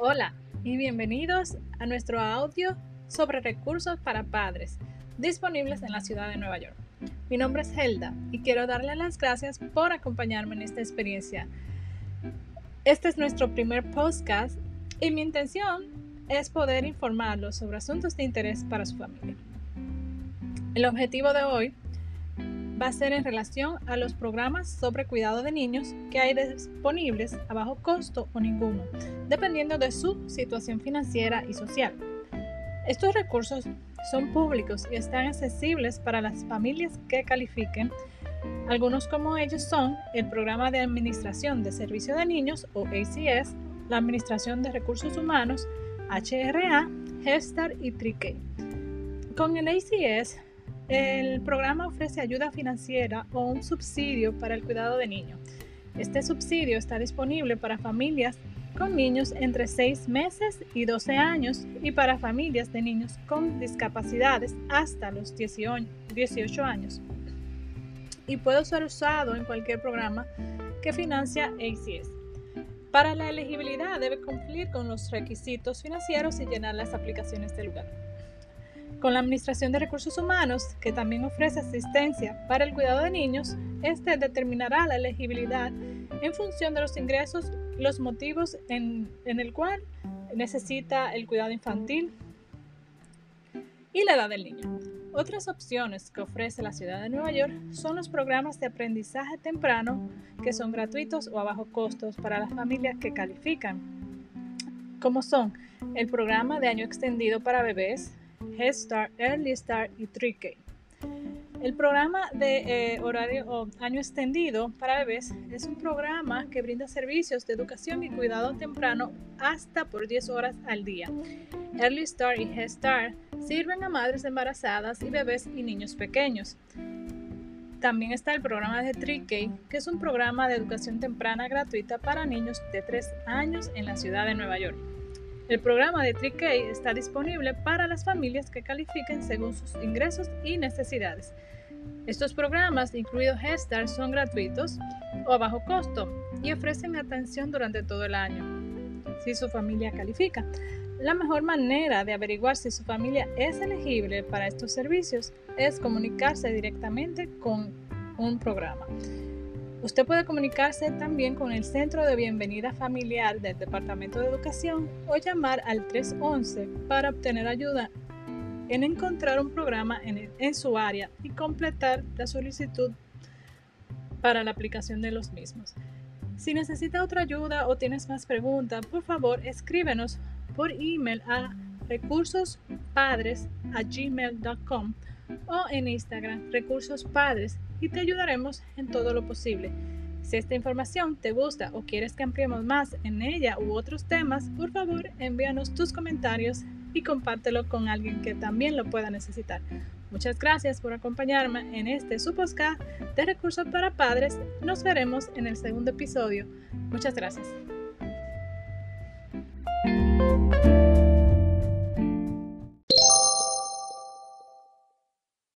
Hola y bienvenidos a nuestro audio sobre recursos para padres disponibles en la ciudad de Nueva York. Mi nombre es Helda y quiero darle las gracias por acompañarme en esta experiencia. Este es nuestro primer podcast y mi intención es poder informarlos sobre asuntos de interés para su familia. El objetivo de hoy va a ser en relación a los programas sobre cuidado de niños que hay disponibles a bajo costo o ninguno, dependiendo de su situación financiera y social. Estos recursos son públicos y están accesibles para las familias que califiquen. Algunos como ellos son el Programa de Administración de Servicio de Niños o ACS, la Administración de Recursos Humanos, HRA, Gestar y Trique. Con el ACS el programa ofrece ayuda financiera o un subsidio para el cuidado de niños. Este subsidio está disponible para familias con niños entre 6 meses y 12 años y para familias de niños con discapacidades hasta los 18 años. Y puede ser usado en cualquier programa que financia ACS. Para la elegibilidad debe cumplir con los requisitos financieros y llenar las aplicaciones del lugar con la Administración de Recursos Humanos, que también ofrece asistencia para el cuidado de niños, este determinará la elegibilidad en función de los ingresos, los motivos en, en el cual necesita el cuidado infantil y la edad del niño. Otras opciones que ofrece la ciudad de Nueva York son los programas de aprendizaje temprano que son gratuitos o a bajo costos para las familias que califican, como son el programa de año extendido para bebés, Head Start, Early Start y 3K. El programa de eh, horario o año extendido para bebés es un programa que brinda servicios de educación y cuidado temprano hasta por 10 horas al día. Early Start y Head Start sirven a madres embarazadas y bebés y niños pequeños. También está el programa de 3K, que es un programa de educación temprana gratuita para niños de 3 años en la ciudad de Nueva York. El programa de TriKey está disponible para las familias que califiquen según sus ingresos y necesidades. Estos programas, incluidos Gestar, son gratuitos o a bajo costo y ofrecen atención durante todo el año, si su familia califica. La mejor manera de averiguar si su familia es elegible para estos servicios es comunicarse directamente con un programa. Usted puede comunicarse también con el Centro de Bienvenida Familiar del Departamento de Educación o llamar al 311 para obtener ayuda en encontrar un programa en, su área y completar la solicitud para la aplicación de los mismos. Si necesita otra ayuda o tienes más preguntas, por favor escríbenos por email a recursospadres@gmail.com o en Instagram recursospadres y te ayudaremos en todo lo posible. Si esta información te gusta o quieres que ampliemos más en ella u otros temas, por favor envíanos tus comentarios y compártelo con alguien que también lo pueda necesitar. Muchas gracias por acompañarme en este su de recursos para padres. Nos veremos en el segundo episodio. Muchas gracias.